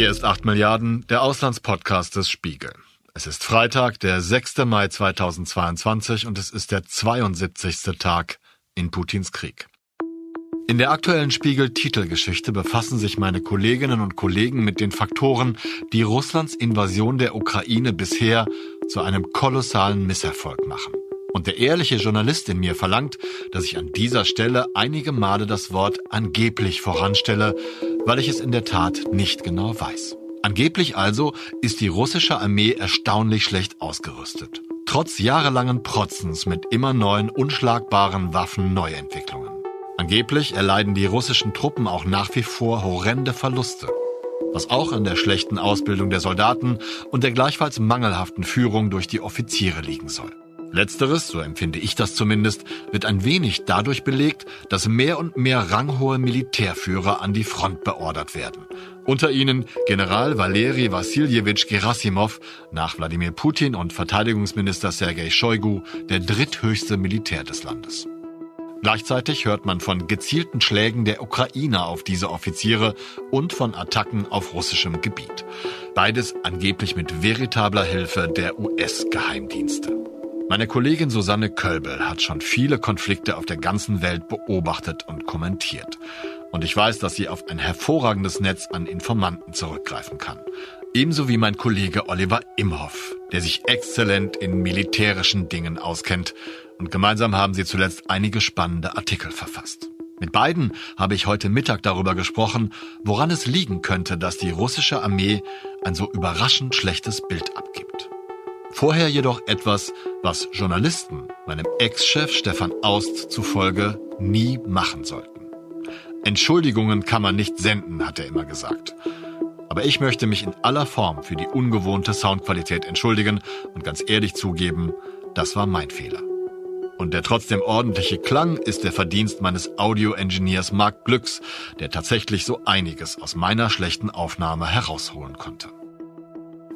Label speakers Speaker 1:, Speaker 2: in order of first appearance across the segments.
Speaker 1: Hier ist 8 Milliarden, der Auslandspodcast des Spiegel. Es ist Freitag, der 6. Mai 2022 und es ist der 72. Tag in Putins Krieg. In der aktuellen Spiegel-Titelgeschichte befassen sich meine Kolleginnen und Kollegen mit den Faktoren, die Russlands Invasion der Ukraine bisher zu einem kolossalen Misserfolg machen. Und der ehrliche Journalist in mir verlangt, dass ich an dieser Stelle einige Male das Wort angeblich voranstelle, weil ich es in der Tat nicht genau weiß. Angeblich also ist die russische Armee erstaunlich schlecht ausgerüstet. Trotz jahrelangen Protzens mit immer neuen unschlagbaren Waffen-Neuentwicklungen. Angeblich erleiden die russischen Truppen auch nach wie vor horrende Verluste. Was auch an der schlechten Ausbildung der Soldaten und der gleichfalls mangelhaften Führung durch die Offiziere liegen soll. Letzteres, so empfinde ich das zumindest, wird ein wenig dadurch belegt, dass mehr und mehr ranghohe Militärführer an die Front beordert werden. Unter ihnen General Valeri Wassiljewitsch Gerasimov, nach Wladimir Putin und Verteidigungsminister Sergei Shoigu, der dritthöchste Militär des Landes. Gleichzeitig hört man von gezielten Schlägen der Ukrainer auf diese Offiziere und von Attacken auf russischem Gebiet. Beides angeblich mit veritabler Hilfe der US-Geheimdienste. Meine Kollegin Susanne Kölbel hat schon viele Konflikte auf der ganzen Welt beobachtet und kommentiert. Und ich weiß, dass sie auf ein hervorragendes Netz an Informanten zurückgreifen kann. Ebenso wie mein Kollege Oliver Imhoff, der sich exzellent in militärischen Dingen auskennt. Und gemeinsam haben sie zuletzt einige spannende Artikel verfasst. Mit beiden habe ich heute Mittag darüber gesprochen, woran es liegen könnte, dass die russische Armee ein so überraschend schlechtes Bild abgibt. Vorher jedoch etwas, was Journalisten meinem Ex-Chef Stefan Aust zufolge nie machen sollten. Entschuldigungen kann man nicht senden, hat er immer gesagt. Aber ich möchte mich in aller Form für die ungewohnte Soundqualität entschuldigen und ganz ehrlich zugeben, das war mein Fehler. Und der trotzdem ordentliche Klang ist der Verdienst meines Audio-Engineers Mark Glücks, der tatsächlich so einiges aus meiner schlechten Aufnahme herausholen konnte.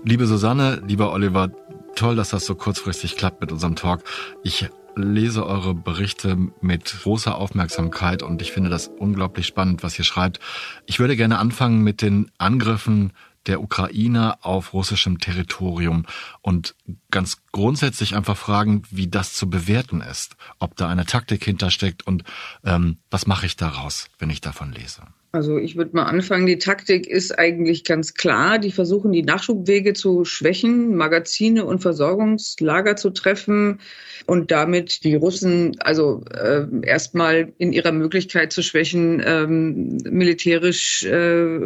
Speaker 1: Liebe Susanne, lieber Oliver, toll, dass das so kurzfristig klappt mit unserem Talk. Ich lese eure Berichte mit großer Aufmerksamkeit und ich finde das unglaublich spannend, was ihr schreibt. Ich würde gerne anfangen mit den Angriffen der Ukrainer auf russischem Territorium und ganz grundsätzlich einfach fragen, wie das zu bewerten ist, ob da eine Taktik hintersteckt und ähm, was mache ich daraus, wenn ich davon lese.
Speaker 2: Also ich würde mal anfangen, die Taktik ist eigentlich ganz klar. Die versuchen, die Nachschubwege zu schwächen, Magazine und Versorgungslager zu treffen und damit die Russen also äh, erstmal in ihrer Möglichkeit zu schwächen, ähm, militärisch äh,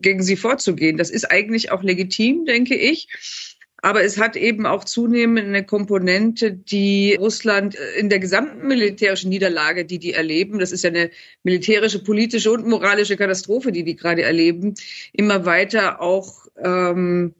Speaker 2: gegen sie vorzugehen. Das ist eigentlich auch legitim, denke ich. Aber es hat eben auch zunehmend eine Komponente, die Russland in der gesamten militärischen Niederlage, die die erleben, das ist ja eine militärische, politische und moralische Katastrophe, die die gerade erleben, immer weiter auch ähm,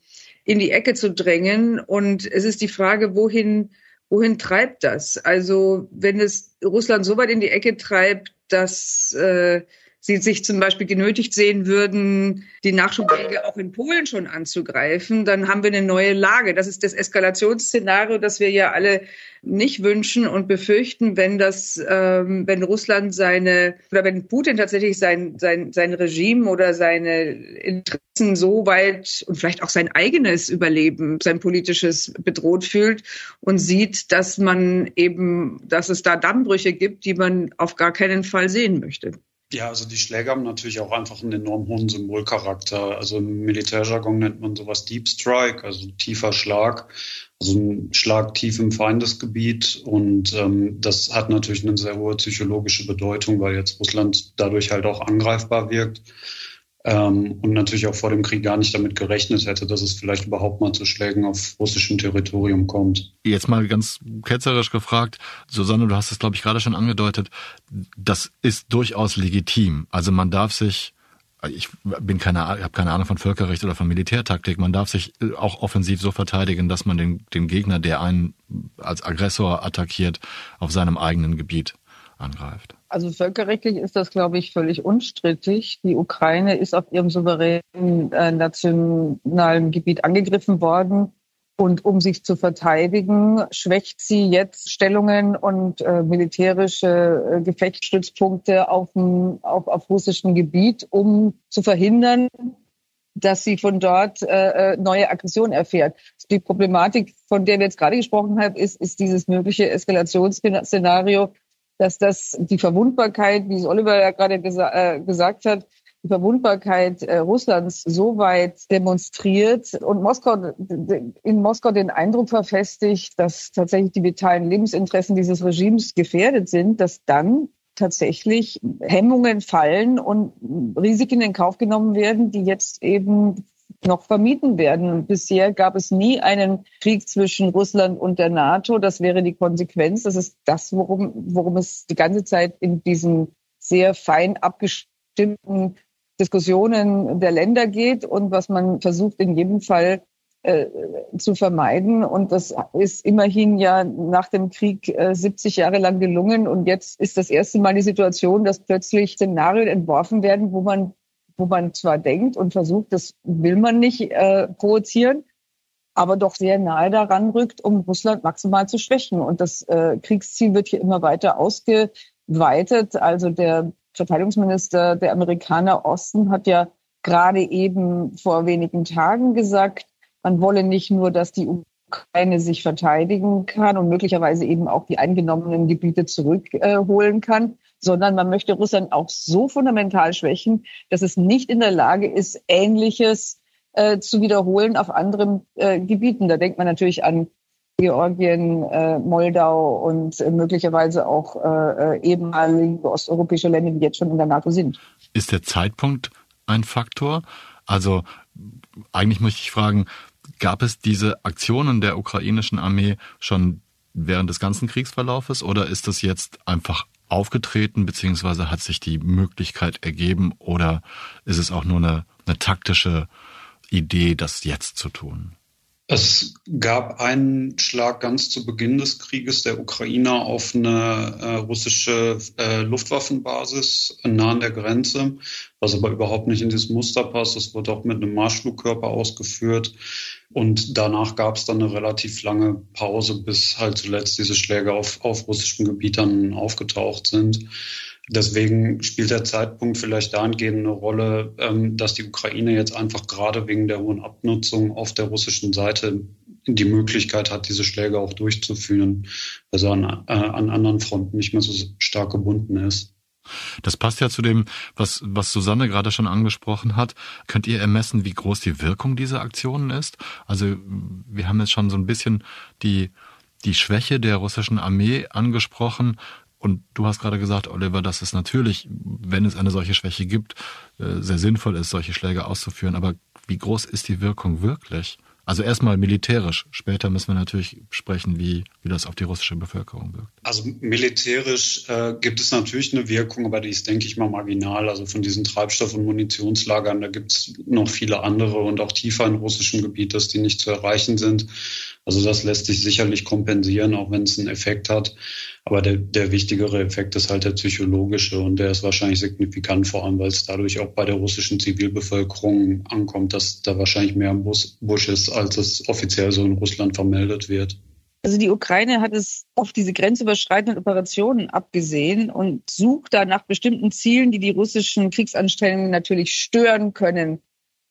Speaker 2: in die Ecke zu drängen. Und es ist die Frage, wohin, wohin treibt das? Also wenn es Russland so weit in die Ecke treibt, dass äh, sie sich zum Beispiel genötigt sehen würden, die Nachschubwege auch in Polen schon anzugreifen, dann haben wir eine neue Lage. Das ist das Eskalationsszenario, das wir ja alle nicht wünschen und befürchten, wenn das, ähm, wenn Russland seine oder wenn Putin tatsächlich sein sein sein Regime oder seine Interessen so weit und vielleicht auch sein eigenes Überleben, sein politisches bedroht fühlt und sieht, dass man eben, dass es da Dammbrüche gibt, die man auf gar keinen Fall sehen möchte.
Speaker 3: Ja, also die Schläge haben natürlich auch einfach einen enorm hohen Symbolcharakter. Also im Militärjargon nennt man sowas Deep Strike, also tiefer Schlag, also ein Schlag tief im Feindesgebiet. Und ähm, das hat natürlich eine sehr hohe psychologische Bedeutung, weil jetzt Russland dadurch halt auch angreifbar wirkt ähm, und natürlich auch vor dem Krieg gar nicht damit gerechnet hätte, dass es vielleicht überhaupt mal zu Schlägen auf russischem Territorium kommt.
Speaker 1: Jetzt mal ganz ketzerisch gefragt, Susanne, du hast es, glaube ich, gerade schon angedeutet, das ist durchaus legitim. Also man darf sich ich bin keine, habe keine Ahnung von Völkerrecht oder von Militärtaktik. Man darf sich auch offensiv so verteidigen, dass man den, den Gegner, der einen als Aggressor attackiert, auf seinem eigenen Gebiet angreift.
Speaker 2: Also völkerrechtlich ist das, glaube ich, völlig unstrittig. Die Ukraine ist auf ihrem souveränen äh, nationalen Gebiet angegriffen worden. Und um sich zu verteidigen, schwächt sie jetzt Stellungen und äh, militärische äh, Gefechtsstützpunkte auf, dem, auf, auf russischem Gebiet, um zu verhindern, dass sie von dort äh, äh neue Aggression erfährt. Die Problematik, von der wir jetzt gerade gesprochen haben, ist, ist dieses mögliche Eskalationsszenario, dass das die Verwundbarkeit, wie es Oliver ja gerade gesa äh, gesagt hat, die Verwundbarkeit äh, Russlands so weit demonstriert und Moskau in Moskau den Eindruck verfestigt, dass tatsächlich die vitalen Lebensinteressen dieses Regimes gefährdet sind, dass dann tatsächlich Hemmungen fallen und Risiken in Kauf genommen werden, die jetzt eben noch vermieden werden. Bisher gab es nie einen Krieg zwischen Russland und der NATO. Das wäre die Konsequenz. Das ist das, worum, worum es die ganze Zeit in diesen sehr fein abgestimmten Diskussionen der Länder geht und was man versucht in jedem Fall äh, zu vermeiden. Und das ist immerhin ja nach dem Krieg äh, 70 Jahre lang gelungen. Und jetzt ist das erste Mal die Situation, dass plötzlich Szenarien entworfen werden, wo man, wo man zwar denkt und versucht, das will man nicht äh, provozieren, aber doch sehr nahe daran rückt, um Russland maximal zu schwächen. Und das äh, Kriegsziel wird hier immer weiter ausgeweitet. Also der Verteidigungsminister der Amerikaner Osten hat ja gerade eben vor wenigen Tagen gesagt, man wolle nicht nur, dass die Ukraine sich verteidigen kann und möglicherweise eben auch die eingenommenen Gebiete zurückholen kann, sondern man möchte Russland auch so fundamental schwächen, dass es nicht in der Lage ist, Ähnliches äh, zu wiederholen auf anderen äh, Gebieten. Da denkt man natürlich an Georgien, äh, Moldau und äh, möglicherweise auch äh, äh, ehemalige osteuropäische Länder, die jetzt schon in der NATO sind.
Speaker 1: Ist der Zeitpunkt ein Faktor? Also eigentlich möchte ich fragen, gab es diese Aktionen der ukrainischen Armee schon während des ganzen Kriegsverlaufes oder ist das jetzt einfach aufgetreten, beziehungsweise hat sich die Möglichkeit ergeben oder ist es auch nur eine, eine taktische Idee, das jetzt zu tun?
Speaker 3: Es gab einen Schlag ganz zu Beginn des Krieges der Ukrainer auf eine äh, russische äh, Luftwaffenbasis nah an der Grenze, was aber überhaupt nicht in dieses Muster passt. Das wurde auch mit einem Marschflugkörper ausgeführt. Und danach gab es dann eine relativ lange Pause, bis halt zuletzt diese Schläge auf, auf russischem Gebiet aufgetaucht sind. Deswegen spielt der Zeitpunkt vielleicht dahingehend eine Rolle, ähm, dass die Ukraine jetzt einfach gerade wegen der hohen Abnutzung auf der russischen Seite die Möglichkeit hat, diese Schläge auch durchzuführen, also an, äh, an anderen Fronten nicht mehr so stark gebunden ist.
Speaker 1: Das passt ja zu dem, was, was Susanne gerade schon angesprochen hat. Könnt ihr ermessen, wie groß die Wirkung dieser Aktionen ist? Also wir haben jetzt schon so ein bisschen die, die Schwäche der russischen Armee angesprochen. Und du hast gerade gesagt, Oliver, dass es natürlich, wenn es eine solche Schwäche gibt, äh, sehr sinnvoll ist, solche Schläge auszuführen. Aber wie groß ist die Wirkung wirklich? Also erstmal militärisch. Später müssen wir natürlich sprechen, wie, wie das auf die russische Bevölkerung wirkt.
Speaker 3: Also militärisch äh, gibt es natürlich eine Wirkung, aber die ist, denke ich mal, marginal. Also von diesen Treibstoff- und Munitionslagern, da gibt es noch viele andere und auch tiefer in russischem Gebiet, dass die nicht zu erreichen sind. Also das lässt sich sicherlich kompensieren, auch wenn es einen Effekt hat. Aber der, der wichtigere Effekt ist halt der psychologische und der ist wahrscheinlich signifikant, vor allem weil es dadurch auch bei der russischen Zivilbevölkerung ankommt, dass da wahrscheinlich mehr Busch ist, als es offiziell so in Russland vermeldet wird.
Speaker 2: Also die Ukraine hat es auf diese grenzüberschreitenden Operationen abgesehen und sucht da nach bestimmten Zielen, die die russischen Kriegsanstrengungen natürlich stören können,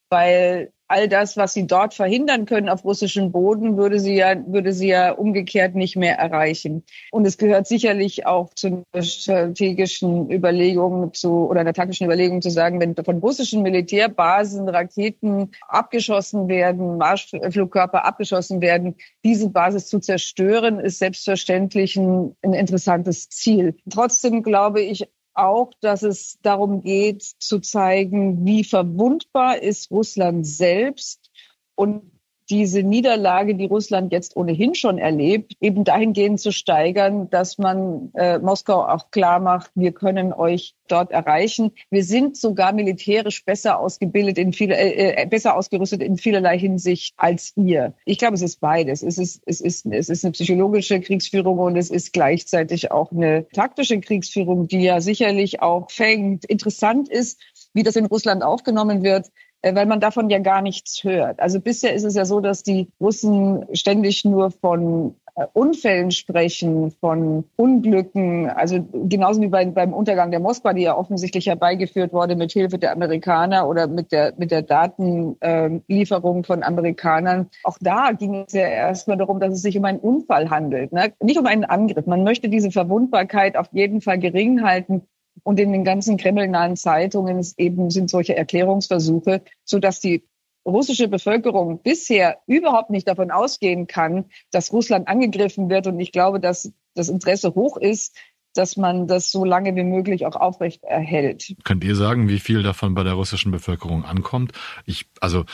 Speaker 2: weil all das, was sie dort verhindern können auf russischem Boden, würde sie ja, würde sie ja umgekehrt nicht mehr erreichen. Und es gehört sicherlich auch zu strategischen Überlegungen zu, oder einer taktischen Überlegung zu sagen, wenn von russischen Militärbasen Raketen abgeschossen werden, Marschflugkörper abgeschossen werden, diese Basis zu zerstören, ist selbstverständlich ein, ein interessantes Ziel. Trotzdem glaube ich auch, dass es darum geht, zu zeigen, wie verwundbar ist Russland selbst und diese Niederlage, die Russland jetzt ohnehin schon erlebt, eben dahingehend zu steigern, dass man äh, Moskau auch klar macht, wir können euch dort erreichen. Wir sind sogar militärisch besser ausgebildet in viele, äh, äh, besser ausgerüstet in vielerlei Hinsicht als ihr. Ich glaube, es ist beides. Es ist, es ist, es ist eine psychologische Kriegsführung und es ist gleichzeitig auch eine taktische Kriegsführung, die ja sicherlich auch fängt. Interessant ist, wie das in Russland aufgenommen wird. Äh, weil man davon ja gar nichts hört. Also bisher ist es ja so, dass die Russen ständig nur von äh, Unfällen sprechen, von Unglücken, also genauso wie bei, beim Untergang der Moskwa, die ja offensichtlich herbeigeführt wurde mit Hilfe der Amerikaner oder mit der, mit der Datenlieferung äh, von Amerikanern. Auch da ging es ja erstmal darum, dass es sich um einen Unfall handelt, ne? nicht um einen Angriff. Man möchte diese Verwundbarkeit auf jeden Fall gering halten. Und in den ganzen kremlnahen Zeitungen eben sind solche Erklärungsversuche, so dass die russische Bevölkerung bisher überhaupt nicht davon ausgehen kann, dass Russland angegriffen wird. Und ich glaube, dass das Interesse hoch ist, dass man das so lange wie möglich auch aufrecht erhält.
Speaker 1: Könnt ihr sagen, wie viel davon bei der russischen Bevölkerung ankommt? Ich, also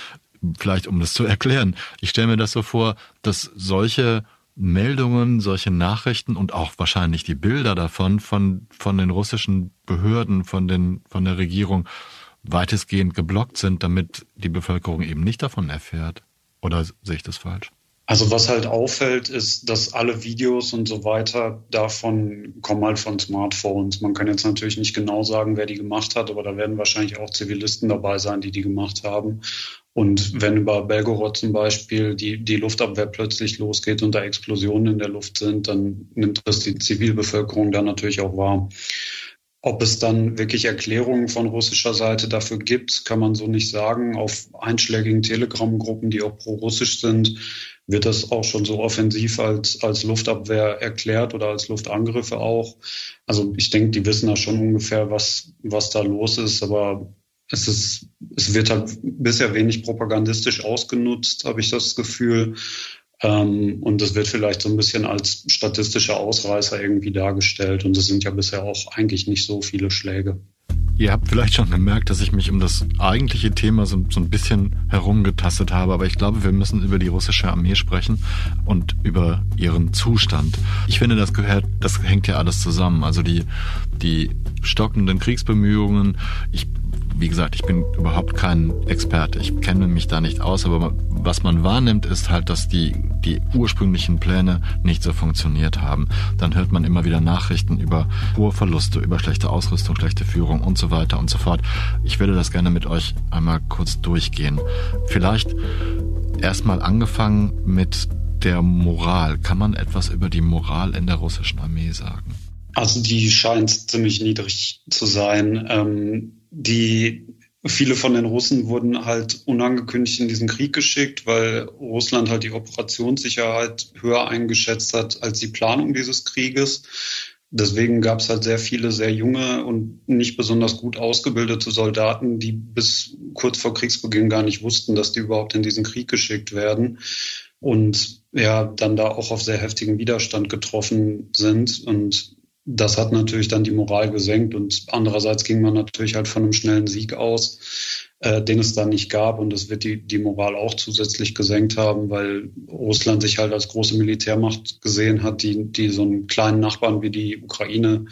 Speaker 1: vielleicht um das zu erklären, ich stelle mir das so vor, dass solche Meldungen, solche Nachrichten und auch wahrscheinlich die Bilder davon von, von den russischen Behörden, von den, von der Regierung weitestgehend geblockt sind, damit die Bevölkerung eben nicht davon erfährt? Oder sehe ich das falsch?
Speaker 3: Also was halt auffällt, ist, dass alle Videos und so weiter davon kommen halt von Smartphones. Man kann jetzt natürlich nicht genau sagen, wer die gemacht hat, aber da werden wahrscheinlich auch Zivilisten dabei sein, die die gemacht haben. Und wenn über Belgorod zum Beispiel die, die Luftabwehr plötzlich losgeht und da Explosionen in der Luft sind, dann nimmt das die Zivilbevölkerung dann natürlich auch wahr. Ob es dann wirklich Erklärungen von russischer Seite dafür gibt, kann man so nicht sagen. Auf einschlägigen Telegram-Gruppen, die auch pro-russisch sind, wird das auch schon so offensiv als, als Luftabwehr erklärt oder als Luftangriffe auch. Also ich denke, die wissen da schon ungefähr, was, was da los ist, aber es ist, es wird halt bisher wenig propagandistisch ausgenutzt, habe ich das Gefühl. Ähm, und das wird vielleicht so ein bisschen als statistischer Ausreißer irgendwie dargestellt. Und es sind ja bisher auch eigentlich nicht so viele Schläge.
Speaker 1: Ihr habt vielleicht schon gemerkt, dass ich mich um das eigentliche Thema so, so, ein bisschen herumgetastet habe, aber ich glaube, wir müssen über die russische Armee sprechen und über ihren Zustand. Ich finde, das gehört, das hängt ja alles zusammen. Also die, die stockenden Kriegsbemühungen. Ich wie gesagt, ich bin überhaupt kein Experte. Ich kenne mich da nicht aus, aber was man wahrnimmt, ist halt, dass die, die ursprünglichen Pläne nicht so funktioniert haben. Dann hört man immer wieder Nachrichten über hohe Verluste, über schlechte Ausrüstung, schlechte Führung und so weiter und so fort. Ich würde das gerne mit euch einmal kurz durchgehen. Vielleicht erstmal angefangen mit der Moral. Kann man etwas über die Moral in der russischen Armee sagen?
Speaker 3: Also die scheint ziemlich niedrig zu sein. Ähm, die viele von den Russen wurden halt unangekündigt in diesen Krieg geschickt, weil Russland halt die Operationssicherheit höher eingeschätzt hat als die Planung dieses Krieges. Deswegen gab es halt sehr viele sehr junge und nicht besonders gut ausgebildete Soldaten, die bis kurz vor Kriegsbeginn gar nicht wussten, dass die überhaupt in diesen Krieg geschickt werden und ja, dann da auch auf sehr heftigen Widerstand getroffen sind. Und das hat natürlich dann die Moral gesenkt und andererseits ging man natürlich halt von einem schnellen Sieg aus, äh, den es dann nicht gab und das wird die, die Moral auch zusätzlich gesenkt haben, weil Russland sich halt als große Militärmacht gesehen hat, die, die so einen kleinen Nachbarn wie die Ukraine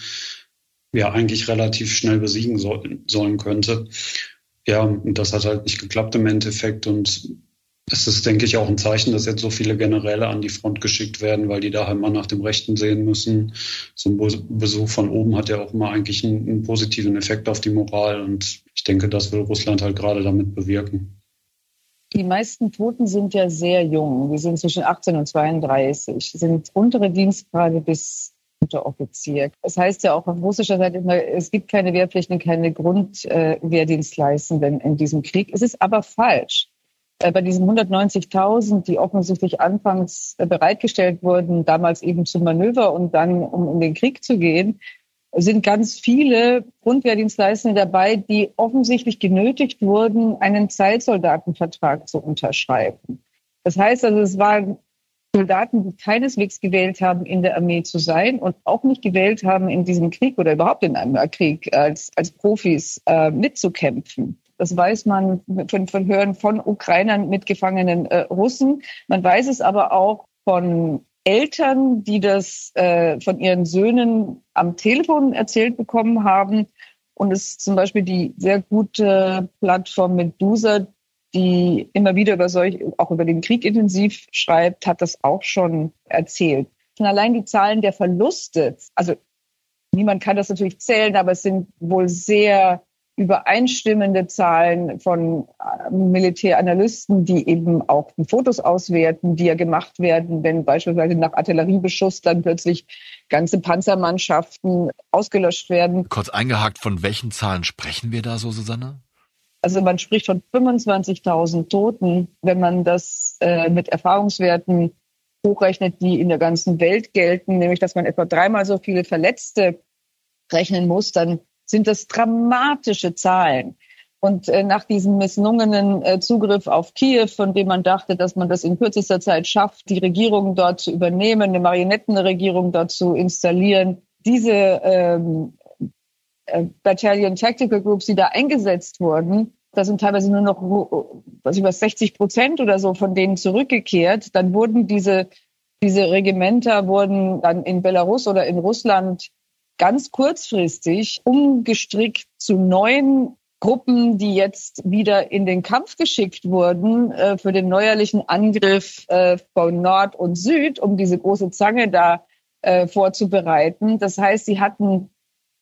Speaker 3: ja eigentlich relativ schnell besiegen soll, sollen könnte. Ja, und das hat halt nicht geklappt im Endeffekt und es ist, denke ich, auch ein Zeichen, dass jetzt so viele Generäle an die Front geschickt werden, weil die da halt mal nach dem Rechten sehen müssen. So ein Besuch von oben hat ja auch immer eigentlich einen, einen positiven Effekt auf die Moral und ich denke, das will Russland halt gerade damit bewirken.
Speaker 2: Die meisten Toten sind ja sehr jung. Die sind zwischen 18 und 32, sind untere Dienstgrade bis Unteroffizier. Das heißt ja auch auf russischer Seite immer, es gibt keine Wehrpflichten, keine Grundwehrdienstleistenden in diesem Krieg. Es ist aber falsch. Äh, bei diesen 190.000, die offensichtlich anfangs äh, bereitgestellt wurden, damals eben zum Manöver und dann, um in den Krieg zu gehen, sind ganz viele Grundwehrdienstleistende dabei, die offensichtlich genötigt wurden, einen Zeitsoldatenvertrag zu unterschreiben. Das heißt also, es waren Soldaten, die keineswegs gewählt haben, in der Armee zu sein und auch nicht gewählt haben, in diesem Krieg oder überhaupt in einem Krieg als, als Profis äh, mitzukämpfen. Das weiß man von, Hören von Ukrainern mit gefangenen äh, Russen. Man weiß es aber auch von Eltern, die das äh, von ihren Söhnen am Telefon erzählt bekommen haben. Und es ist zum Beispiel die sehr gute Plattform Medusa, die immer wieder über solch, auch über den Krieg intensiv schreibt, hat das auch schon erzählt. Und allein die Zahlen der Verluste, also niemand kann das natürlich zählen, aber es sind wohl sehr übereinstimmende Zahlen von äh, Militäranalysten, die eben auch die Fotos auswerten, die ja gemacht werden, wenn beispielsweise nach Artilleriebeschuss dann plötzlich ganze Panzermannschaften ausgelöscht werden.
Speaker 1: Kurz eingehakt, von welchen Zahlen sprechen wir da so, Susanne?
Speaker 2: Also man spricht von 25.000 Toten, wenn man das äh, mit Erfahrungswerten hochrechnet, die in der ganzen Welt gelten, nämlich dass man etwa dreimal so viele Verletzte rechnen muss, dann sind das dramatische Zahlen. Und äh, nach diesem misslungenen äh, Zugriff auf Kiew, von dem man dachte, dass man das in kürzester Zeit schafft, die Regierung dort zu übernehmen, eine Marionettenregierung dort zu installieren, diese ähm, äh, Battalion Tactical Groups, die da eingesetzt wurden, da sind teilweise nur noch was über 60 Prozent oder so von denen zurückgekehrt. Dann wurden diese diese Regimenter wurden dann in Belarus oder in Russland ganz kurzfristig umgestrickt zu neuen Gruppen, die jetzt wieder in den Kampf geschickt wurden äh, für den neuerlichen Angriff äh, von Nord und Süd, um diese große Zange da äh, vorzubereiten. Das heißt, sie hatten,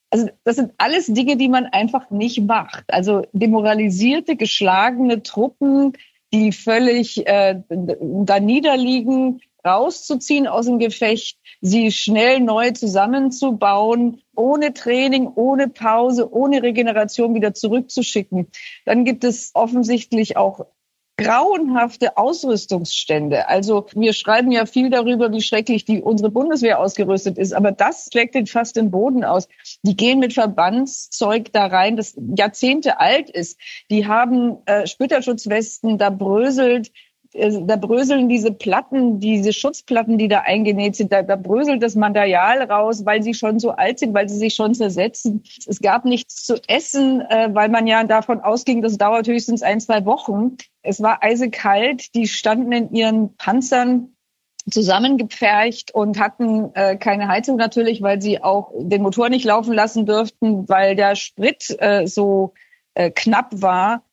Speaker 2: also das sind alles Dinge, die man einfach nicht macht. Also demoralisierte, geschlagene Truppen, die völlig äh, da niederliegen, rauszuziehen aus dem Gefecht, sie schnell neu zusammenzubauen, ohne Training, ohne Pause, ohne Regeneration wieder zurückzuschicken. Dann gibt es offensichtlich auch grauenhafte Ausrüstungsstände. Also wir schreiben ja viel darüber, wie schrecklich die unsere Bundeswehr ausgerüstet ist, aber das schlägt den fast den Boden aus. Die gehen mit Verbandszeug da rein, das Jahrzehnte alt ist. Die haben äh, Splitterschutzwesten, da bröselt da bröseln diese Platten, diese Schutzplatten, die da eingenäht sind, da, da bröselt das Material raus, weil sie schon so alt sind, weil sie sich schon zersetzen. Es gab nichts zu essen, äh, weil man ja davon ausging, das dauert höchstens ein, zwei Wochen. Es war eisekalt, die standen in ihren Panzern zusammengepfercht und hatten äh, keine Heizung natürlich, weil sie auch den Motor nicht laufen lassen dürften, weil der Sprit äh, so äh, knapp war.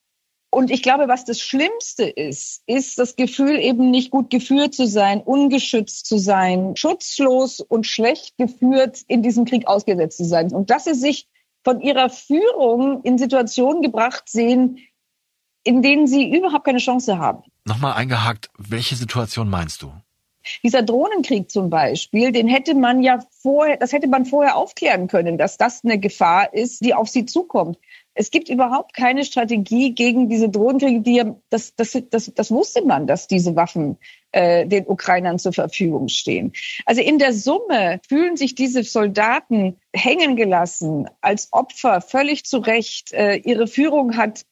Speaker 2: Und ich glaube, was das Schlimmste ist, ist das Gefühl, eben nicht gut geführt zu sein, ungeschützt zu sein, schutzlos und schlecht geführt in diesem Krieg ausgesetzt zu sein. Und dass sie sich von ihrer Führung in Situationen gebracht sehen, in denen sie überhaupt keine Chance haben.
Speaker 1: Nochmal eingehakt, welche Situation meinst du?
Speaker 2: Dieser Drohnenkrieg zum Beispiel, den hätte man ja vorher, das hätte man vorher aufklären können, dass das eine Gefahr ist, die auf sie zukommt. Es gibt überhaupt keine Strategie gegen diese Drohnenkriege, die das, das, das, das wusste man, dass diese Waffen äh, den Ukrainern zur Verfügung stehen. Also in der Summe fühlen sich diese Soldaten hängen gelassen als Opfer völlig zu Recht. Äh, ihre Führung hat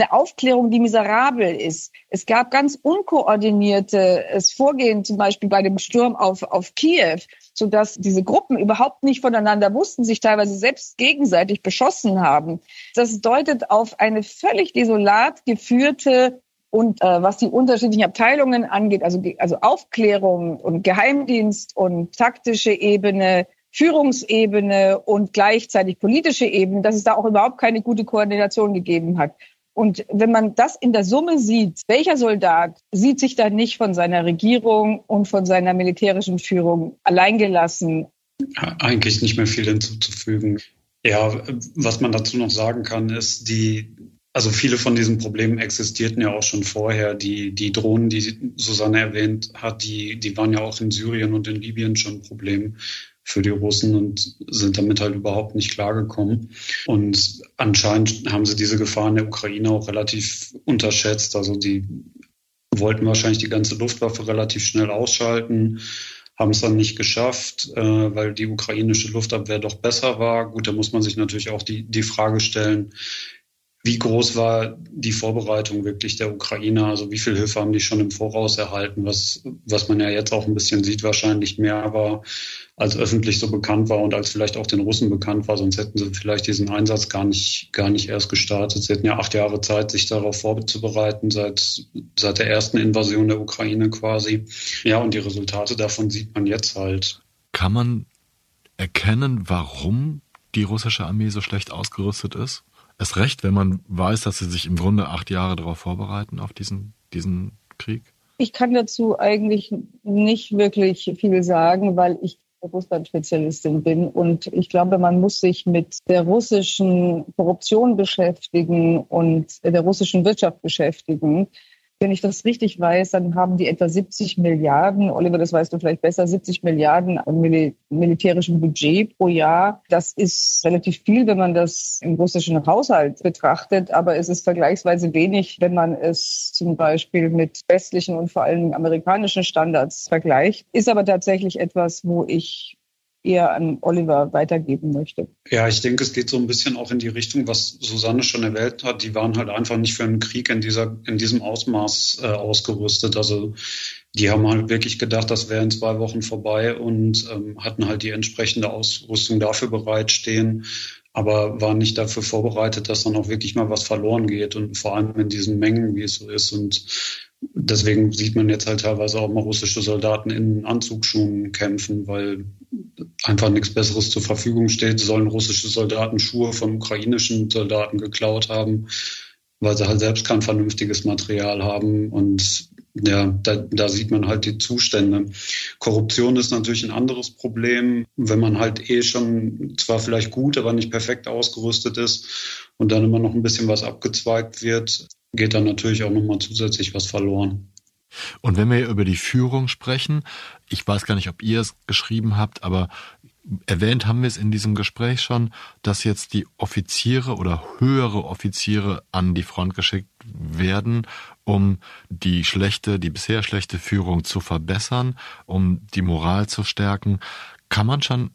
Speaker 2: eine Aufklärung, die miserabel ist. Es gab ganz unkoordiniertes Vorgehen, zum Beispiel bei dem Sturm auf, auf Kiew, sodass diese Gruppen überhaupt nicht voneinander wussten, sich teilweise selbst gegenseitig beschossen haben. Das deutet auf eine völlig desolat geführte und äh, was die unterschiedlichen Abteilungen angeht, also, also Aufklärung und Geheimdienst und taktische Ebene, Führungsebene und gleichzeitig politische Ebene, dass es da auch überhaupt keine gute Koordination gegeben hat. Und wenn man das in der Summe sieht, welcher Soldat sieht sich da nicht von seiner Regierung und von seiner militärischen Führung alleingelassen?
Speaker 3: Eigentlich nicht mehr viel hinzuzufügen. Ja, was man dazu noch sagen kann, ist, die, also viele von diesen Problemen existierten ja auch schon vorher. Die, die Drohnen, die Susanne erwähnt hat, die, die waren ja auch in Syrien und in Libyen schon ein Problem für die Russen und sind damit halt überhaupt nicht klargekommen. Und anscheinend haben sie diese Gefahr in der Ukraine auch relativ unterschätzt. Also die wollten wahrscheinlich die ganze Luftwaffe relativ schnell ausschalten, haben es dann nicht geschafft, äh, weil die ukrainische Luftabwehr doch besser war. Gut, da muss man sich natürlich auch die, die Frage stellen, wie groß war die Vorbereitung wirklich der Ukrainer? Also wie viel Hilfe haben die schon im Voraus erhalten? Was, was man ja jetzt auch ein bisschen sieht, wahrscheinlich mehr war, als öffentlich so bekannt war und als vielleicht auch den Russen bekannt war. Sonst hätten sie vielleicht diesen Einsatz gar nicht, gar nicht erst gestartet. Sie hätten ja acht Jahre Zeit, sich darauf vorzubereiten, seit, seit der ersten Invasion der Ukraine quasi. Ja, und die Resultate davon sieht man jetzt halt.
Speaker 1: Kann man erkennen, warum die russische Armee so schlecht ausgerüstet ist? Erst recht, wenn man weiß, dass sie sich im Grunde acht Jahre darauf vorbereiten, auf diesen, diesen Krieg?
Speaker 2: Ich kann dazu eigentlich nicht wirklich viel sagen, weil ich Russland-Spezialistin bin. Und ich glaube, man muss sich mit der russischen Korruption beschäftigen und der russischen Wirtschaft beschäftigen. Wenn ich das richtig weiß, dann haben die etwa 70 Milliarden, Oliver, das weißt du vielleicht besser, 70 Milliarden Mil militärischen Budget pro Jahr. Das ist relativ viel, wenn man das im russischen Haushalt betrachtet, aber es ist vergleichsweise wenig, wenn man es zum Beispiel mit westlichen und vor allem amerikanischen Standards vergleicht. Ist aber tatsächlich etwas, wo ich eher an Oliver weitergeben möchte.
Speaker 3: Ja, ich denke, es geht so ein bisschen auch in die Richtung, was Susanne schon erwähnt hat. Die waren halt einfach nicht für einen Krieg in dieser, in diesem Ausmaß äh, ausgerüstet. Also die haben halt wirklich gedacht, das wäre in zwei Wochen vorbei und ähm, hatten halt die entsprechende Ausrüstung dafür bereitstehen, aber waren nicht dafür vorbereitet, dass dann auch wirklich mal was verloren geht und vor allem in diesen Mengen, wie es so ist. Und deswegen sieht man jetzt halt teilweise auch mal russische Soldaten in Anzugsschuhen kämpfen, weil einfach nichts Besseres zur Verfügung steht. Sollen russische Soldaten Schuhe von ukrainischen Soldaten geklaut haben, weil sie halt selbst kein vernünftiges Material haben. Und ja, da, da sieht man halt die Zustände. Korruption ist natürlich ein anderes Problem, wenn man halt eh schon zwar vielleicht gut, aber nicht perfekt ausgerüstet ist und dann immer noch ein bisschen was abgezweigt wird, geht dann natürlich auch nochmal zusätzlich was verloren.
Speaker 1: Und wenn wir über die Führung sprechen, ich weiß gar nicht, ob ihr es geschrieben habt, aber erwähnt haben wir es in diesem Gespräch schon, dass jetzt die Offiziere oder höhere Offiziere an die Front geschickt werden, um die schlechte, die bisher schlechte Führung zu verbessern, um die Moral zu stärken. Kann man schon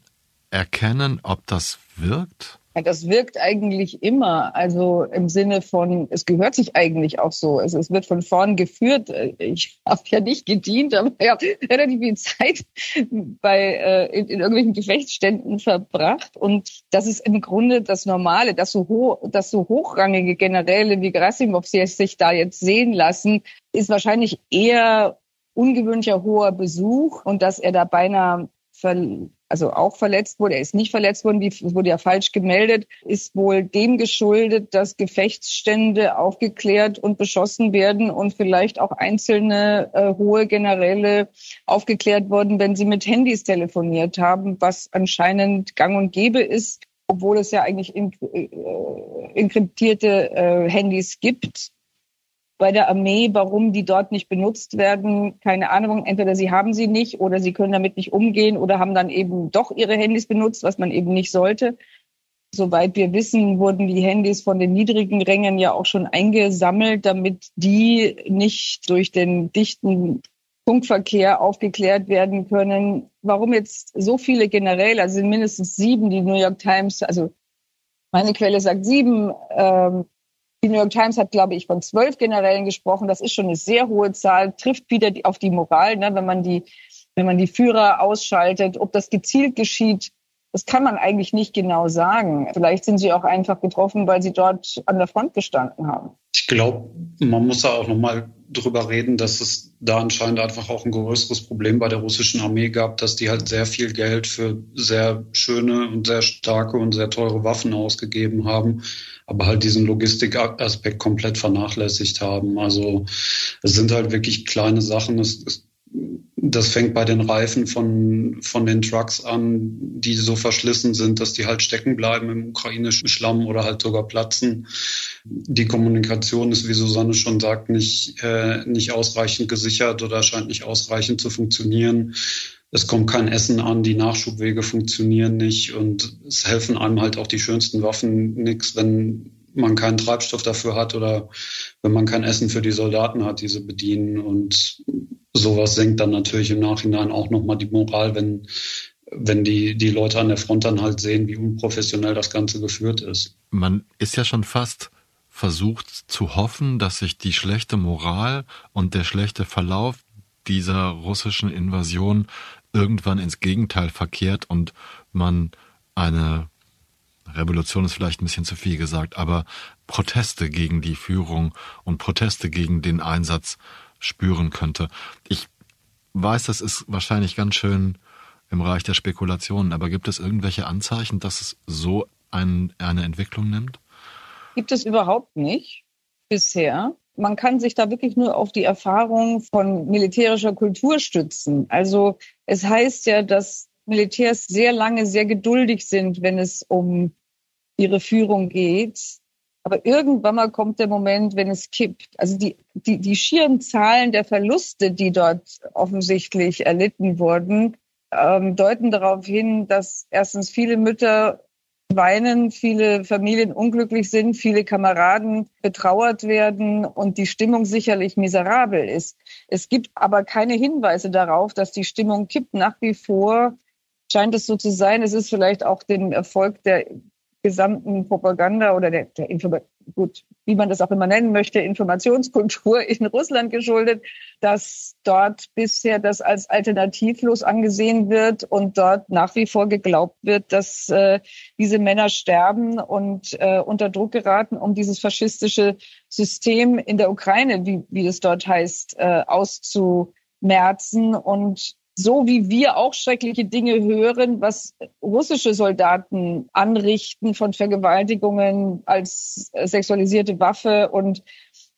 Speaker 1: erkennen, ob das wirkt?
Speaker 2: Das wirkt eigentlich immer, also im Sinne von, es gehört sich eigentlich auch so. Also es wird von vorn geführt. Ich habe ja nicht gedient, aber ich habe relativ viel Zeit bei äh, in, in, irgendwelchen Gefechtsständen verbracht. Und das ist im Grunde das Normale, dass so, hoch, dass so hochrangige Generäle wie Gerasimov sich da jetzt sehen lassen, ist wahrscheinlich eher ungewöhnlicher hoher Besuch und dass er da beinahe also auch verletzt wurde. Er ist nicht verletzt worden, wie wurde ja falsch gemeldet, ist wohl dem geschuldet, dass Gefechtsstände aufgeklärt und beschossen werden und vielleicht auch einzelne äh, hohe Generäle aufgeklärt wurden, wenn sie mit Handys telefoniert haben, was anscheinend gang und gäbe ist, obwohl es ja eigentlich in, äh, inkriptierte äh, Handys gibt bei der Armee, warum die dort nicht benutzt werden, keine Ahnung. Entweder sie haben sie nicht oder sie können damit nicht umgehen oder haben dann eben doch ihre Handys benutzt, was man eben nicht sollte. Soweit wir wissen, wurden die Handys von den niedrigen Rängen ja auch schon eingesammelt, damit die nicht durch den dichten Funkverkehr aufgeklärt werden können. Warum jetzt so viele generell, also sind mindestens sieben, die New York Times, also meine Quelle sagt sieben, ähm, die New York Times hat, glaube ich, von zwölf Generälen gesprochen. Das ist schon eine sehr hohe Zahl, trifft wieder auf die Moral, ne, wenn man die, wenn man die Führer ausschaltet. Ob das gezielt geschieht, das kann man eigentlich nicht genau sagen. Vielleicht sind sie auch einfach getroffen, weil sie dort an der Front gestanden haben.
Speaker 3: Ich glaube, man muss da auch nochmal drüber reden, dass es da anscheinend einfach auch ein größeres Problem bei der russischen Armee gab, dass die halt sehr viel Geld für sehr schöne und sehr starke und sehr teure Waffen ausgegeben haben, aber halt diesen Logistikaspekt komplett vernachlässigt haben. Also es sind halt wirklich kleine Sachen. Es, es das fängt bei den Reifen von, von den Trucks an, die so verschlissen sind, dass die halt stecken bleiben im ukrainischen Schlamm oder halt sogar platzen. Die Kommunikation ist, wie Susanne schon sagt, nicht, äh, nicht ausreichend gesichert oder scheint nicht ausreichend zu funktionieren. Es kommt kein Essen an, die Nachschubwege funktionieren nicht und es helfen einem halt auch die schönsten Waffen nichts, wenn man keinen Treibstoff dafür hat oder wenn man kein Essen für die Soldaten hat, die sie bedienen. Und sowas senkt dann natürlich im Nachhinein auch nochmal die Moral, wenn, wenn die, die Leute an der Front dann halt sehen, wie unprofessionell das Ganze geführt ist.
Speaker 1: Man ist ja schon fast versucht zu hoffen, dass sich die schlechte Moral und der schlechte Verlauf dieser russischen Invasion irgendwann ins Gegenteil verkehrt und man eine Revolution ist vielleicht ein bisschen zu viel gesagt, aber Proteste gegen die Führung und Proteste gegen den Einsatz spüren könnte. Ich weiß, das ist wahrscheinlich ganz schön im Bereich der Spekulationen, aber gibt es irgendwelche Anzeichen, dass es so ein, eine Entwicklung nimmt?
Speaker 2: Gibt es überhaupt nicht bisher. Man kann sich da wirklich nur auf die Erfahrung von militärischer Kultur stützen. Also es heißt ja, dass Militärs sehr lange sehr geduldig sind, wenn es um ihre Führung geht. Aber irgendwann mal kommt der Moment, wenn es kippt. Also die, die, die schieren Zahlen der Verluste, die dort offensichtlich erlitten wurden, ähm, deuten darauf hin, dass erstens viele Mütter weinen, viele Familien unglücklich sind, viele Kameraden betrauert werden und die Stimmung sicherlich miserabel ist. Es gibt aber keine Hinweise darauf, dass die Stimmung kippt. Nach wie vor scheint es so zu sein. Es ist vielleicht auch den Erfolg der gesamten Propaganda oder der, der gut, wie man das auch immer nennen möchte, Informationskultur in Russland geschuldet, dass dort bisher das als alternativlos angesehen wird und dort nach wie vor geglaubt wird, dass äh, diese Männer sterben und äh, unter Druck geraten, um dieses faschistische System in der Ukraine, wie, wie es dort heißt, äh, auszumerzen und so wie wir auch schreckliche Dinge hören, was russische Soldaten anrichten von Vergewaltigungen als sexualisierte Waffe und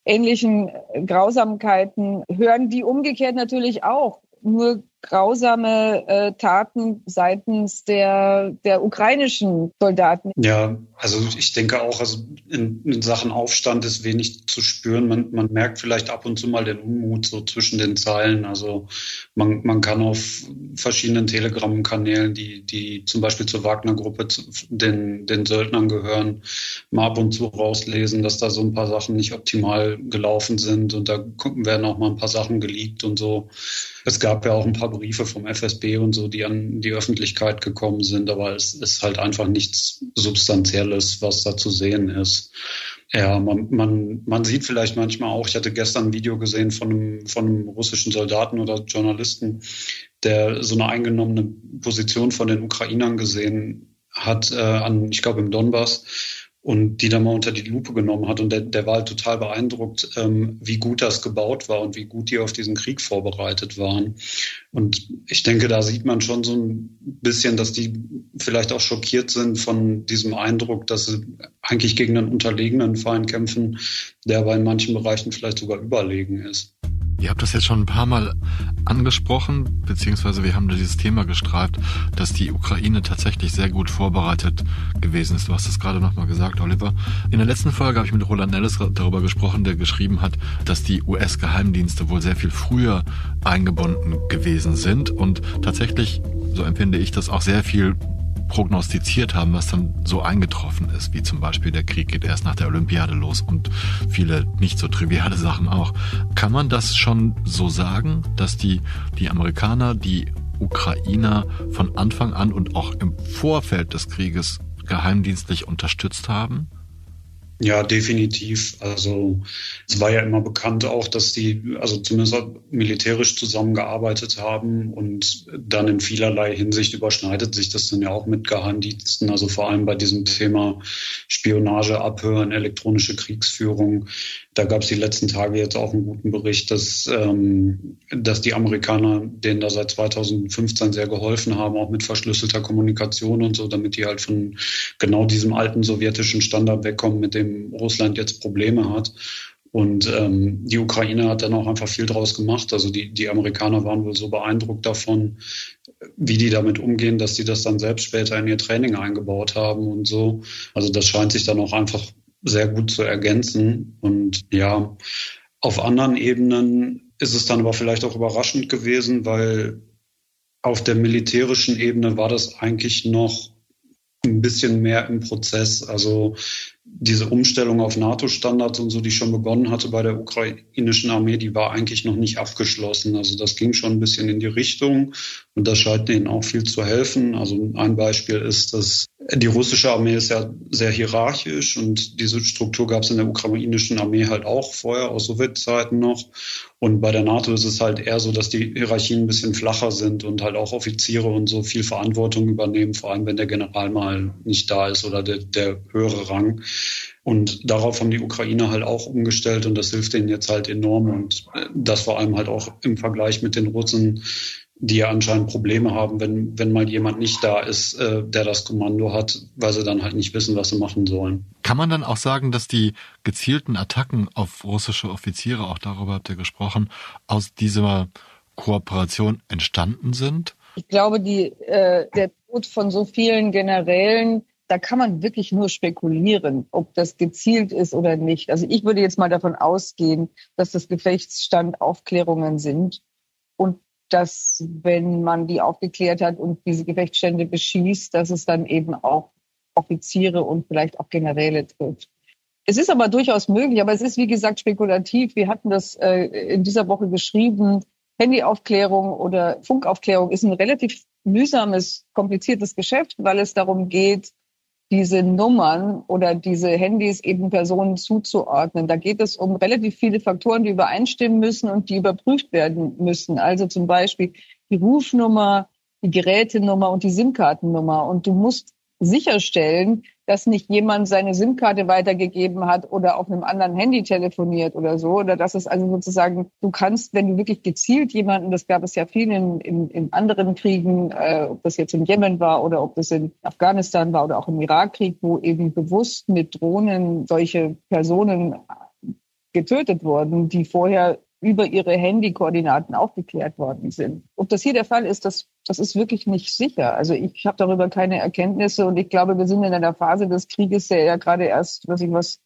Speaker 2: ähnlichen Grausamkeiten, hören die umgekehrt natürlich auch. Nur grausame äh, Taten seitens der, der ukrainischen Soldaten.
Speaker 3: Ja, also ich denke auch, also in, in Sachen Aufstand ist wenig zu spüren. Man, man merkt vielleicht ab und zu mal den Unmut so zwischen den Zeilen. Also man, man kann auf verschiedenen Telegram-Kanälen, die, die zum Beispiel zur Wagner-Gruppe, den, den Söldnern gehören, mal ab und zu rauslesen, dass da so ein paar Sachen nicht optimal gelaufen sind und da werden auch mal ein paar Sachen geleakt und so. Es gab ja auch ein paar Briefe vom FSB und so, die an die Öffentlichkeit gekommen sind, aber es ist halt einfach nichts Substanzielles, was da zu sehen ist. Ja, man, man, man sieht vielleicht manchmal auch, ich hatte gestern ein Video gesehen von einem, von einem russischen Soldaten oder Journalisten, der so eine eingenommene Position von den Ukrainern gesehen hat, äh, an, ich glaube im Donbass und die dann mal unter die Lupe genommen hat. Und der, der war halt total beeindruckt, ähm, wie gut das gebaut war und wie gut die auf diesen Krieg vorbereitet waren. Und ich denke, da sieht man schon so ein bisschen, dass die vielleicht auch schockiert sind von diesem Eindruck, dass sie eigentlich gegen einen unterlegenen Feind kämpfen, der aber in manchen Bereichen vielleicht sogar überlegen ist.
Speaker 1: Ihr habt das jetzt schon ein paar Mal angesprochen, beziehungsweise wir haben dieses Thema gestreift, dass die Ukraine tatsächlich sehr gut vorbereitet gewesen ist. Du hast es gerade nochmal gesagt, Oliver. In der letzten Folge habe ich mit Roland Nellis darüber gesprochen, der geschrieben hat, dass die US-Geheimdienste wohl sehr viel früher eingebunden gewesen sind und tatsächlich, so empfinde ich das, auch sehr viel prognostiziert haben, was dann so eingetroffen ist, wie zum Beispiel der Krieg geht erst nach der Olympiade los und viele nicht so triviale Sachen auch. Kann man das schon so sagen, dass die, die Amerikaner, die Ukrainer von Anfang an und auch im Vorfeld des Krieges geheimdienstlich unterstützt haben?
Speaker 3: Ja, definitiv. Also es war ja immer bekannt auch, dass die also zumindest militärisch zusammengearbeitet haben und dann in vielerlei Hinsicht überschneidet sich das dann ja auch mit Geheimdiensten. Also vor allem bei diesem Thema Spionage, Abhören, elektronische Kriegsführung. Da gab es die letzten Tage jetzt auch einen guten Bericht, dass, ähm, dass die Amerikaner denen da seit 2015 sehr geholfen haben, auch mit verschlüsselter Kommunikation und so, damit die halt von genau diesem alten sowjetischen Standard wegkommen, mit dem Russland jetzt Probleme hat. Und ähm, die Ukraine hat dann auch einfach viel draus gemacht. Also die, die Amerikaner waren wohl so beeindruckt davon, wie die damit umgehen, dass die das dann selbst später in ihr Training eingebaut haben und so. Also das scheint sich dann auch einfach sehr gut zu ergänzen. Und ja, auf anderen Ebenen ist es dann aber vielleicht auch überraschend gewesen, weil auf der militärischen Ebene war das eigentlich noch ein bisschen mehr im Prozess. Also diese Umstellung auf NATO-Standards und so, die schon begonnen hatte bei der ukrainischen Armee, die war eigentlich noch nicht abgeschlossen. Also das ging schon ein bisschen in die Richtung und das scheint ihnen auch viel zu helfen. Also ein Beispiel ist, dass die russische Armee ist ja sehr hierarchisch und diese Struktur gab es in der ukrainischen Armee halt auch vorher aus Sowjetzeiten noch. Und bei der NATO ist es halt eher so, dass die Hierarchien ein bisschen flacher sind und halt auch Offiziere und so viel Verantwortung übernehmen, vor allem wenn der General mal nicht da ist oder der, der höhere Rang. Und darauf haben die Ukrainer halt auch umgestellt und das hilft denen jetzt halt enorm. Und das vor allem halt auch im Vergleich mit den Russen die ja anscheinend Probleme haben, wenn, wenn mal jemand nicht da ist, äh, der das Kommando hat, weil sie dann halt nicht wissen, was sie machen sollen.
Speaker 1: Kann man dann auch sagen, dass die gezielten Attacken auf russische Offiziere, auch darüber habt ihr gesprochen, aus dieser Kooperation entstanden sind?
Speaker 2: Ich glaube, die, äh, der Tod von so vielen Generälen, da kann man wirklich nur spekulieren, ob das gezielt ist oder nicht. Also ich würde jetzt mal davon ausgehen, dass das Gefechtsstandaufklärungen sind und dass, wenn man die aufgeklärt hat und diese Gefechtsstände beschießt, dass es dann eben auch Offiziere und vielleicht auch Generäle trifft. Es ist aber durchaus möglich, aber es ist wie gesagt spekulativ. Wir hatten das äh, in dieser Woche geschrieben. Handyaufklärung oder Funkaufklärung ist ein relativ mühsames, kompliziertes Geschäft, weil es darum geht, diese Nummern oder diese Handys eben Personen zuzuordnen. Da geht es um relativ viele Faktoren, die übereinstimmen müssen und die überprüft werden müssen. Also zum Beispiel die Rufnummer, die Gerätenummer und die SIM-Kartennummer. Und du musst sicherstellen, dass nicht jemand seine SIM-Karte weitergegeben hat oder auf einem anderen Handy telefoniert oder so. Oder dass es also sozusagen, du kannst, wenn du wirklich gezielt jemanden, das gab es ja viel in, in, in anderen Kriegen, äh, ob das jetzt in Jemen war oder ob das in Afghanistan war oder auch im Irakkrieg, wo eben bewusst mit Drohnen solche Personen getötet wurden, die vorher über ihre Handykoordinaten aufgeklärt worden sind. Ob das hier der Fall ist, das, das ist wirklich nicht sicher. Also ich habe darüber keine Erkenntnisse und ich glaube, wir sind in einer Phase des Krieges, der ja gerade erst, was ich was,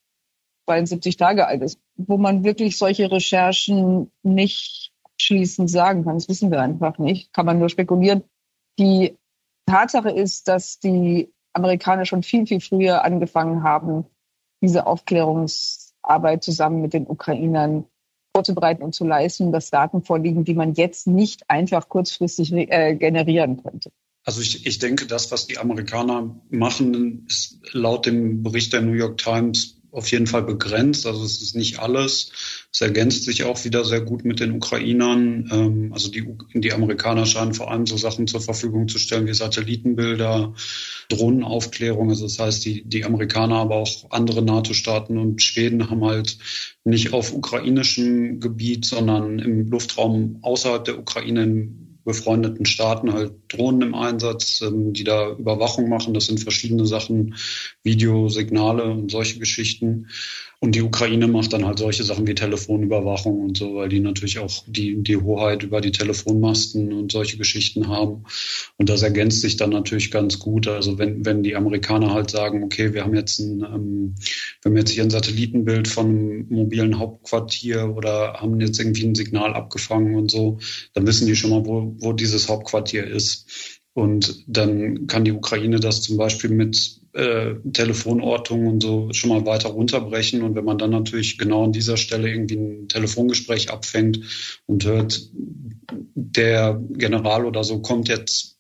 Speaker 2: 72 Tage alt ist, wo man wirklich solche Recherchen nicht schließend sagen kann. Das wissen wir einfach nicht. Kann man nur spekulieren. Die Tatsache ist, dass die Amerikaner schon viel, viel früher angefangen haben, diese Aufklärungsarbeit zusammen mit den Ukrainern vorzubereiten und zu leisten, dass Daten vorliegen, die man jetzt nicht einfach kurzfristig äh, generieren könnte.
Speaker 3: Also ich, ich denke, das, was die Amerikaner machen, ist laut dem Bericht der New York Times auf jeden Fall begrenzt. Also es ist nicht alles. Es ergänzt sich auch wieder sehr gut mit den Ukrainern. Ähm, also die, die Amerikaner scheinen vor allem so Sachen zur Verfügung zu stellen wie Satellitenbilder, Drohnenaufklärung. Also das heißt, die, die Amerikaner, aber auch andere NATO-Staaten und Schweden haben halt nicht auf ukrainischem Gebiet, sondern im Luftraum außerhalb der Ukraine in befreundeten Staaten halt Drohnen im Einsatz, ähm, die da Überwachung machen. Das sind verschiedene Sachen, Videosignale und solche Geschichten. Und die Ukraine macht dann halt solche Sachen wie Telefonüberwachung und so, weil die natürlich auch die, die Hoheit über die Telefonmasten und solche Geschichten haben. Und das ergänzt sich dann natürlich ganz gut. Also wenn, wenn die Amerikaner halt sagen, okay, wir haben jetzt ein, ähm, wir haben jetzt hier ein Satellitenbild von einem mobilen Hauptquartier oder haben jetzt irgendwie ein Signal abgefangen und so, dann wissen die schon mal, wo, wo dieses Hauptquartier ist. Und dann kann die Ukraine das zum Beispiel mit äh, Telefonortung und so schon mal weiter runterbrechen. Und wenn man dann natürlich genau an dieser Stelle irgendwie ein Telefongespräch abfängt und hört, der General oder so kommt jetzt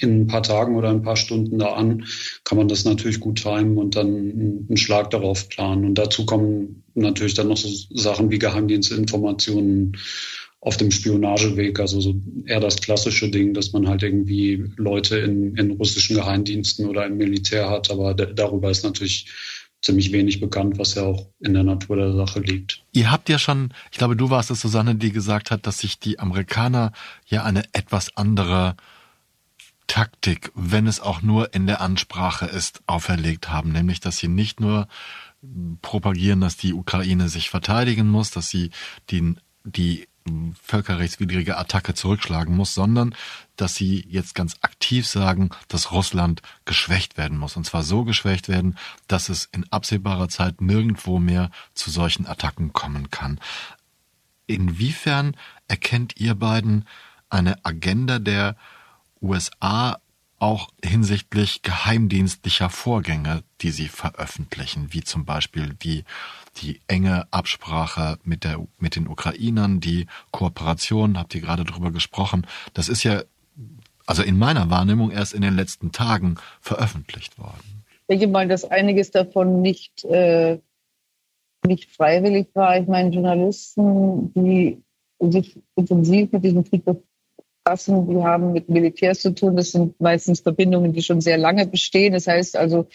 Speaker 3: in ein paar Tagen oder ein paar Stunden da an, kann man das natürlich gut timen und dann einen Schlag darauf planen. Und dazu kommen natürlich dann noch so Sachen wie Geheimdienstinformationen, auf dem Spionageweg, also so eher das klassische Ding, dass man halt irgendwie Leute in, in russischen Geheimdiensten oder im Militär hat, aber darüber ist natürlich ziemlich wenig bekannt, was ja auch in der Natur der Sache liegt.
Speaker 1: Ihr habt ja schon, ich glaube, du warst es, Susanne, die gesagt hat, dass sich die Amerikaner ja eine etwas andere Taktik, wenn es auch nur in der Ansprache ist, auferlegt haben, nämlich dass sie nicht nur propagieren, dass die Ukraine sich verteidigen muss, dass sie die, die völkerrechtswidrige Attacke zurückschlagen muss, sondern dass sie jetzt ganz aktiv sagen, dass Russland geschwächt werden muss. Und zwar so geschwächt werden, dass es in absehbarer Zeit nirgendwo mehr zu solchen Attacken kommen kann. Inwiefern erkennt ihr beiden eine Agenda der USA auch hinsichtlich geheimdienstlicher Vorgänge, die sie veröffentlichen, wie zum Beispiel die, die enge Absprache mit, der, mit den Ukrainern, die Kooperation, habt ihr gerade drüber gesprochen. Das ist ja, also in meiner Wahrnehmung erst in den letzten Tagen veröffentlicht worden.
Speaker 2: Ich denke mal, dass einiges davon nicht, äh, nicht freiwillig war. Ich meine, Journalisten, die sich intensiv mit diesem Krieg befassen, die haben mit Militärs zu tun. Das sind meistens Verbindungen, die schon sehr lange bestehen. Das heißt also,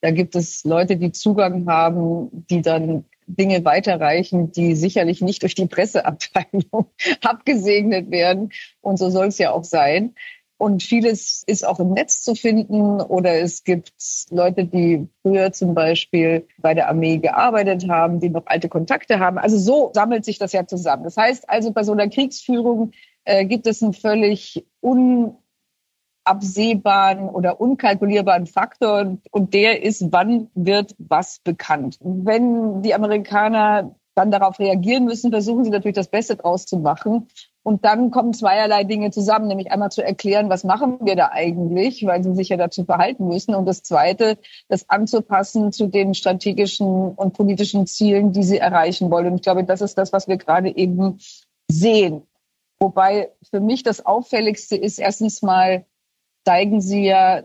Speaker 2: da gibt es Leute, die Zugang haben, die dann Dinge weiterreichen, die sicherlich nicht durch die Presseabteilung abgesegnet werden. Und so soll es ja auch sein. Und vieles ist auch im Netz zu finden oder es gibt Leute, die früher zum Beispiel bei der Armee gearbeitet haben, die noch alte Kontakte haben. Also so sammelt sich das ja zusammen. Das heißt also, bei so einer Kriegsführung äh, gibt es ein völlig un absehbaren oder unkalkulierbaren Faktor und der ist, wann wird was bekannt. Wenn die Amerikaner dann darauf reagieren müssen, versuchen sie natürlich das Beste draus zu machen. Und dann kommen zweierlei Dinge zusammen, nämlich einmal zu erklären, was machen wir da eigentlich, weil sie sich ja dazu verhalten müssen. Und das Zweite, das anzupassen zu den strategischen und politischen Zielen, die sie erreichen wollen. Und ich glaube, das ist das, was wir gerade eben sehen. Wobei für mich das Auffälligste ist, erstens mal zeigen sie ja,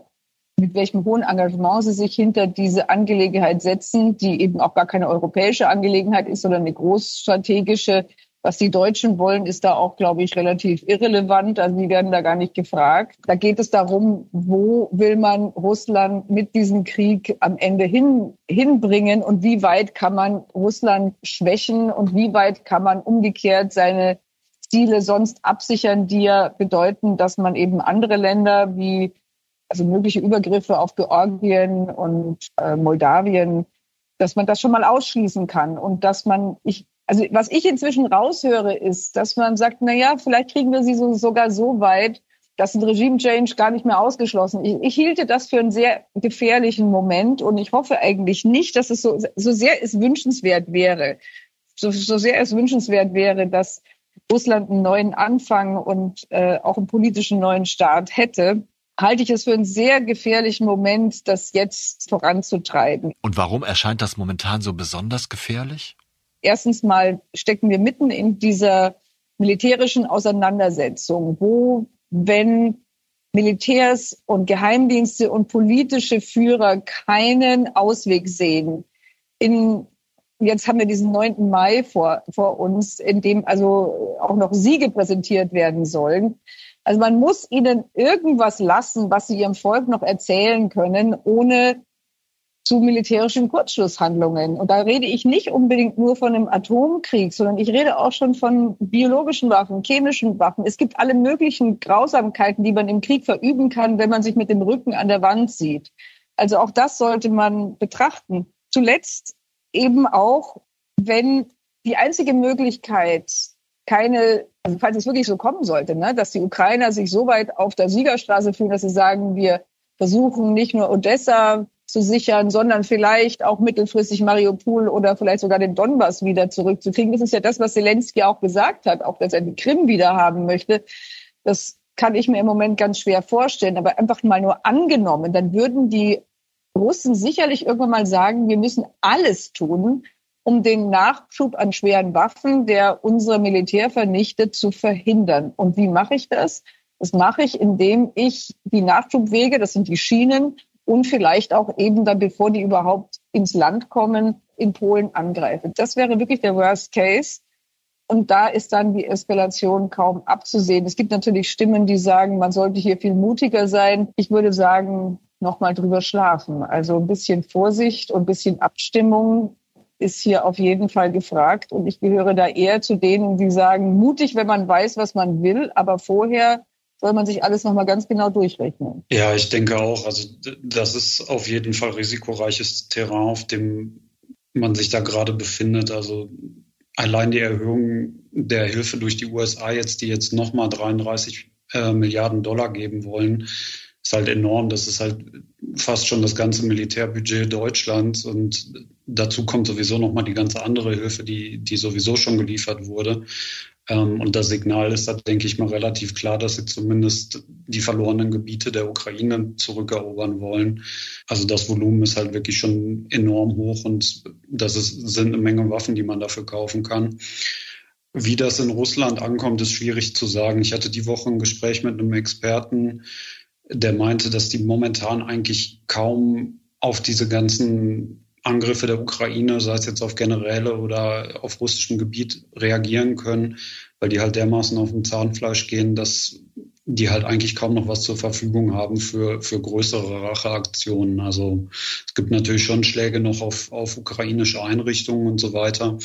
Speaker 2: mit welchem hohen Engagement sie sich hinter diese Angelegenheit setzen, die eben auch gar keine europäische Angelegenheit ist, sondern eine großstrategische. Was die Deutschen wollen, ist da auch, glaube ich, relativ irrelevant. Also die werden da gar nicht gefragt. Da geht es darum, wo will man Russland mit diesem Krieg am Ende hin, hinbringen und wie weit kann man Russland schwächen und wie weit kann man umgekehrt seine Ziele sonst absichern, die ja bedeuten, dass man eben andere Länder wie also mögliche Übergriffe auf Georgien und äh, Moldawien, dass man das schon mal ausschließen kann und dass man ich also was ich inzwischen raushöre ist, dass man sagt, na ja, vielleicht kriegen wir sie so, sogar so weit, dass ein Regime-Change gar nicht mehr ausgeschlossen. Ich, ich hielte das für einen sehr gefährlichen Moment und ich hoffe eigentlich nicht, dass es so, so sehr es wünschenswert wäre, so, so sehr es wünschenswert wäre, dass Russland einen neuen Anfang und äh, auch einen politischen neuen Staat hätte, halte ich es für einen sehr gefährlichen Moment, das jetzt voranzutreiben.
Speaker 1: Und warum erscheint das momentan so besonders gefährlich?
Speaker 2: Erstens mal stecken wir mitten in dieser militärischen Auseinandersetzung, wo, wenn Militärs und Geheimdienste und politische Führer keinen Ausweg sehen, in jetzt haben wir diesen 9. Mai vor, vor uns, in dem also auch noch Siege präsentiert werden sollen. Also man muss ihnen irgendwas lassen, was sie ihrem Volk noch erzählen können, ohne zu militärischen Kurzschlusshandlungen. Und da rede ich nicht unbedingt nur von einem Atomkrieg, sondern ich rede auch schon von biologischen Waffen, chemischen Waffen. Es gibt alle möglichen Grausamkeiten, die man im Krieg verüben kann, wenn man sich mit dem Rücken an der Wand sieht. Also auch das sollte man betrachten. Zuletzt eben auch, wenn die einzige Möglichkeit keine, also falls es wirklich so kommen sollte, ne, dass die Ukrainer sich so weit auf der Siegerstraße fühlen, dass sie sagen, wir versuchen nicht nur Odessa zu sichern, sondern vielleicht auch mittelfristig Mariupol oder vielleicht sogar den Donbass wieder zurückzukriegen. Das ist ja das, was Zelensky auch gesagt hat, auch dass er die Krim wieder haben möchte. Das kann ich mir im Moment ganz schwer vorstellen, aber einfach mal nur angenommen, dann würden die Russen sicherlich irgendwann mal sagen, wir müssen alles tun, um den Nachschub an schweren Waffen, der unser Militär vernichtet, zu verhindern. Und wie mache ich das? Das mache ich, indem ich die Nachschubwege, das sind die Schienen, und vielleicht auch eben dann, bevor die überhaupt ins Land kommen, in Polen angreife. Das wäre wirklich der Worst Case. Und da ist dann die Eskalation kaum abzusehen. Es gibt natürlich Stimmen, die sagen, man sollte hier viel mutiger sein. Ich würde sagen, nochmal drüber schlafen. Also ein bisschen Vorsicht und ein bisschen Abstimmung ist hier auf jeden Fall gefragt. Und ich gehöre da eher zu denen, die sagen, mutig, wenn man weiß, was man will, aber vorher soll man sich alles nochmal ganz genau durchrechnen.
Speaker 3: Ja, ich denke auch. Also das ist auf jeden Fall risikoreiches Terrain, auf dem man sich da gerade befindet. Also allein die Erhöhung der Hilfe durch die USA jetzt, die jetzt nochmal 33 äh, Milliarden Dollar geben wollen, ist halt enorm. Das ist halt fast schon das ganze Militärbudget Deutschlands und dazu kommt sowieso noch mal die ganze andere Hilfe, die, die sowieso schon geliefert wurde. Ähm, und das Signal ist da, denke ich mal, relativ klar, dass sie zumindest die verlorenen Gebiete der Ukraine zurückerobern wollen. Also das Volumen ist halt wirklich schon enorm hoch und das ist, sind eine Menge Waffen, die man dafür kaufen kann. Wie das in Russland ankommt, ist schwierig zu sagen. Ich hatte die Woche ein Gespräch mit einem Experten, der meinte, dass die momentan eigentlich kaum auf diese ganzen Angriffe der Ukraine, sei es jetzt auf Generäle oder auf russischem Gebiet, reagieren können, weil die halt dermaßen auf dem Zahnfleisch gehen, dass die halt eigentlich kaum noch was zur Verfügung haben für, für größere Racheaktionen. Also es gibt natürlich schon Schläge noch auf, auf ukrainische Einrichtungen und so weiter.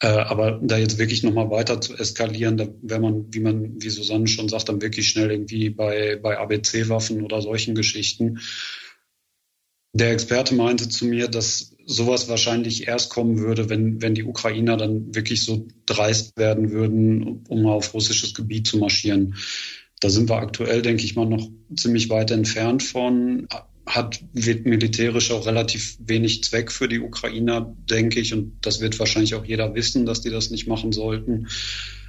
Speaker 3: Äh, aber da jetzt wirklich nochmal weiter zu eskalieren, da wäre man, wie man, wie Susanne schon sagt, dann wirklich schnell irgendwie bei, bei ABC-Waffen oder solchen Geschichten. Der Experte meinte zu mir, dass sowas wahrscheinlich erst kommen würde, wenn, wenn die Ukrainer dann wirklich so dreist werden würden, um auf russisches Gebiet zu marschieren. Da sind wir aktuell, denke ich mal, noch ziemlich weit entfernt von. Hat militärisch auch relativ wenig Zweck für die Ukrainer, denke ich. Und das wird wahrscheinlich auch jeder wissen, dass die das nicht machen sollten.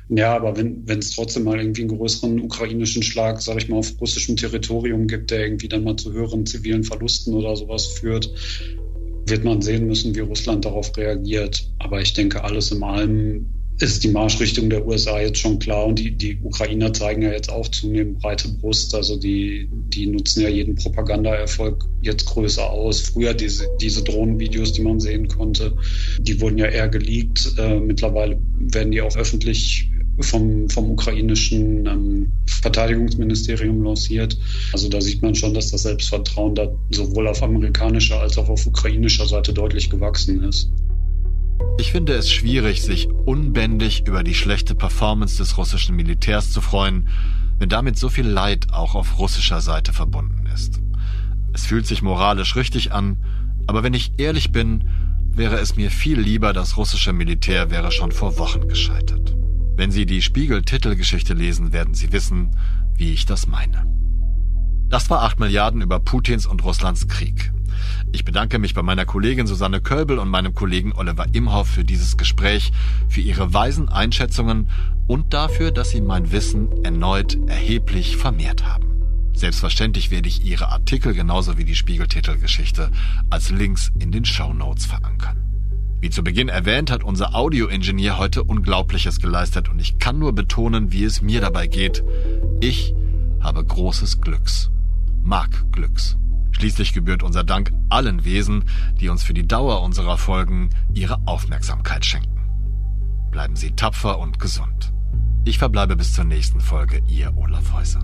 Speaker 3: Ja, aber wenn wenn es trotzdem mal irgendwie einen größeren ukrainischen Schlag, sage ich mal, auf russischem Territorium gibt, der irgendwie dann mal zu höheren zivilen Verlusten oder sowas führt, wird man sehen müssen, wie Russland darauf reagiert. Aber ich denke, alles in allem ist die Marschrichtung der USA jetzt schon klar und die, die Ukrainer zeigen ja jetzt auch zunehmend breite Brust. Also die, die nutzen ja jeden Propagandaerfolg jetzt größer aus. Früher diese, diese Drohnenvideos, die man sehen konnte, die wurden ja eher geleakt. Äh, mittlerweile werden die auch öffentlich vom, vom ukrainischen ähm, Verteidigungsministerium lanciert. Also da sieht man schon, dass das Selbstvertrauen da sowohl auf amerikanischer als auch auf ukrainischer Seite deutlich gewachsen ist.
Speaker 1: Ich finde es schwierig, sich unbändig über die schlechte Performance des russischen Militärs zu freuen, wenn damit so viel Leid auch auf russischer Seite verbunden ist. Es fühlt sich moralisch richtig an, aber wenn ich ehrlich bin, wäre es mir viel lieber, das russische Militär wäre schon vor Wochen gescheitert. Wenn Sie die Spiegel-Titelgeschichte lesen, werden Sie wissen, wie ich das meine. Das war 8 Milliarden über Putins und Russlands Krieg. Ich bedanke mich bei meiner Kollegin Susanne Kölbel und meinem Kollegen Oliver Imhoff für dieses Gespräch, für ihre weisen Einschätzungen und dafür, dass sie mein Wissen erneut erheblich vermehrt haben. Selbstverständlich werde ich Ihre Artikel genauso wie die Spiegeltitelgeschichte als Links in den Show Notes verankern. Wie zu Beginn erwähnt, hat unser Audioingenieur heute Unglaubliches geleistet und ich kann nur betonen, wie es mir dabei geht. Ich habe großes Glücks. Mag Glücks. Schließlich gebührt unser Dank allen Wesen, die uns für die Dauer unserer Folgen ihre Aufmerksamkeit schenken. Bleiben Sie tapfer und gesund. Ich verbleibe bis zur nächsten Folge, Ihr Olaf Häuser.